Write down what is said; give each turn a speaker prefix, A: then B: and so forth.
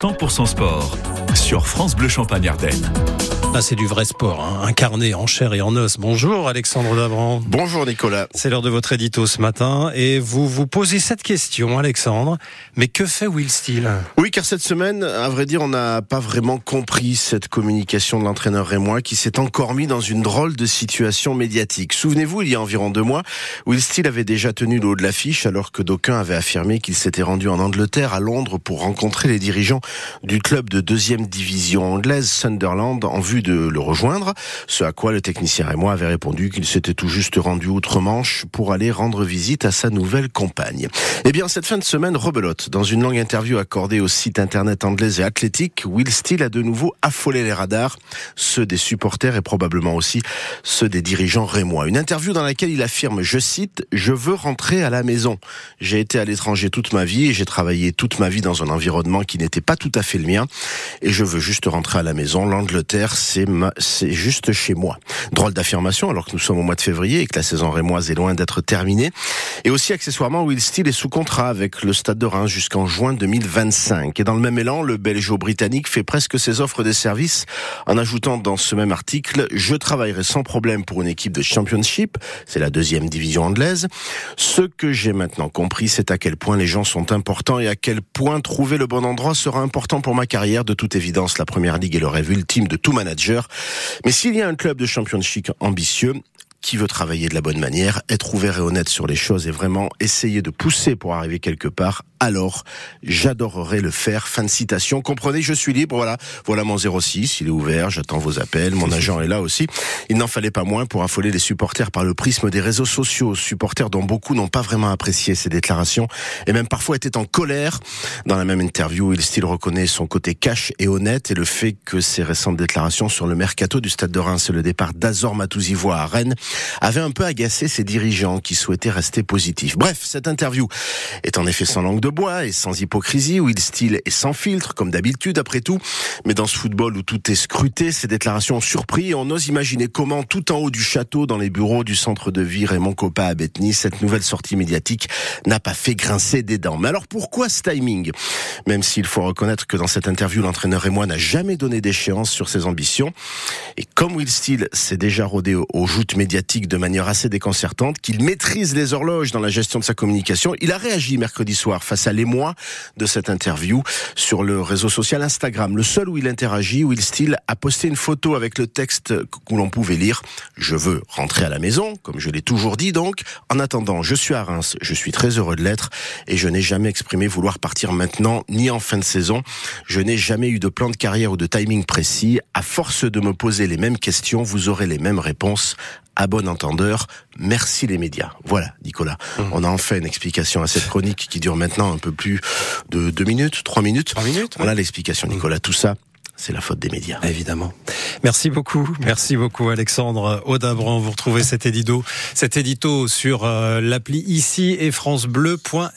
A: 100% sport sur France Bleu Champagne Ardenne.
B: Ah, c'est du vrai sport, hein, incarné en chair et en os. Bonjour Alexandre Davran.
C: Bonjour Nicolas.
B: C'est l'heure de votre édito ce matin et vous vous posez cette question, Alexandre. Mais que fait Will Steele?
C: Oui, car cette semaine, à vrai dire, on n'a pas vraiment compris cette communication de l'entraîneur rémois qui s'est encore mis dans une drôle de situation médiatique. Souvenez-vous, il y a environ deux mois, Will Steele avait déjà tenu le haut de l'affiche alors que d'aucuns avaient affirmé qu'il s'était rendu en Angleterre, à Londres, pour rencontrer les dirigeants du club de deuxième division anglaise, Sunderland, en vue de le rejoindre. Ce à quoi le technicien et moi avait répondu qu'il s'était tout juste rendu outre-Manche pour aller rendre visite à sa nouvelle compagne. Eh bien, cette fin de semaine rebelote. Dans une longue interview accordée au site internet anglais et athlétique, Will Steele a de nouveau affolé les radars, ceux des supporters et probablement aussi ceux des dirigeants rémois. Une interview dans laquelle il affirme, je cite, je veux rentrer à la maison. J'ai été à l'étranger toute ma vie et j'ai travaillé toute ma vie dans un environnement qui n'était pas tout à fait le mien et je veux juste rentrer à la maison. L'Angleterre, c'est c'est juste chez moi. Drôle d'affirmation alors que nous sommes au mois de février et que la saison rémoise est loin d'être terminée. Et aussi accessoirement, Will Steele est sous contrat avec le Stade de Reims jusqu'en juin 2025. Et dans le même élan, le Belgeo-Britannique fait presque ses offres de services en ajoutant dans ce même article Je travaillerai sans problème pour une équipe de Championship, c'est la deuxième division anglaise. Ce que j'ai maintenant compris, c'est à quel point les gens sont importants et à quel point trouver le bon endroit sera important pour ma carrière. De toute évidence, la première ligue est le rêve ultime de tout manager. Mais s'il y a un club de championship ambitieux, qui veut travailler de la bonne manière, être ouvert et honnête sur les choses et vraiment essayer de pousser pour arriver quelque part, alors j'adorerais le faire. Fin de citation. Comprenez, je suis libre. Voilà, voilà mon 06. Il est ouvert. J'attends vos appels. Mon agent est là aussi. Il n'en fallait pas moins pour affoler les supporters par le prisme des réseaux sociaux. Supporters dont beaucoup n'ont pas vraiment apprécié ces déclarations et même parfois étaient en colère. Dans la même interview, il style reconnaît son côté cash et honnête et le fait que ses récentes déclarations sur le mercato du Stade de Reims et le départ d'Azor Matouzivois à Rennes avait un peu agacé ses dirigeants qui souhaitaient rester positifs. Bref, cette interview est en effet sans langue de bois et sans hypocrisie, où il style et sans filtre, comme d'habitude après tout. Mais dans ce football où tout est scruté, ces déclarations ont surpris et on ose imaginer comment, tout en haut du château, dans les bureaux du centre de vie Raymond Coppa à Bethany, cette nouvelle sortie médiatique n'a pas fait grincer des dents. Mais alors pourquoi ce timing? Même s'il faut reconnaître que dans cette interview, l'entraîneur et moi n'a jamais donné d'échéance sur ses ambitions. Et comme Will Steele s'est déjà rodé aux joutes médiatiques de manière assez déconcertante, qu'il maîtrise les horloges dans la gestion de sa communication. Il a réagi mercredi soir face à l'émoi de cette interview sur le réseau social Instagram, le seul où il interagit. Will Steele a posté une photo avec le texte où l'on pouvait lire « Je veux rentrer à la maison », comme je l'ai toujours dit donc. En attendant, je suis à Reims, je suis très heureux de l'être et je n'ai jamais exprimé vouloir partir maintenant ni en fin de saison. Je n'ai jamais eu de plan de carrière ou de timing précis. À force de me poser les mêmes questions, vous aurez les mêmes réponses à bon entendeur, merci les médias. Voilà, Nicolas. Mmh. On a enfin une explication à cette chronique qui dure maintenant un peu plus de deux minutes, trois minutes.
B: Trois minutes.
C: Voilà l'explication, Nicolas. Tout ça, c'est la faute des médias.
B: Évidemment. Merci beaucoup. Merci beaucoup, Alexandre Audabran. Vous retrouvez cet édito, cet édito sur euh, l'appli ici et francebleu.fr.